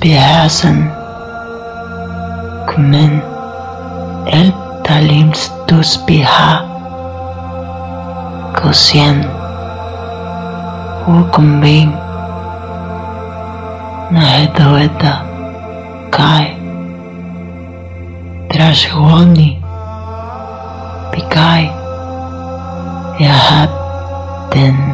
beherrsen kumen el talims tus biha kusien hukumbing na kai trashwoni pikai yahat den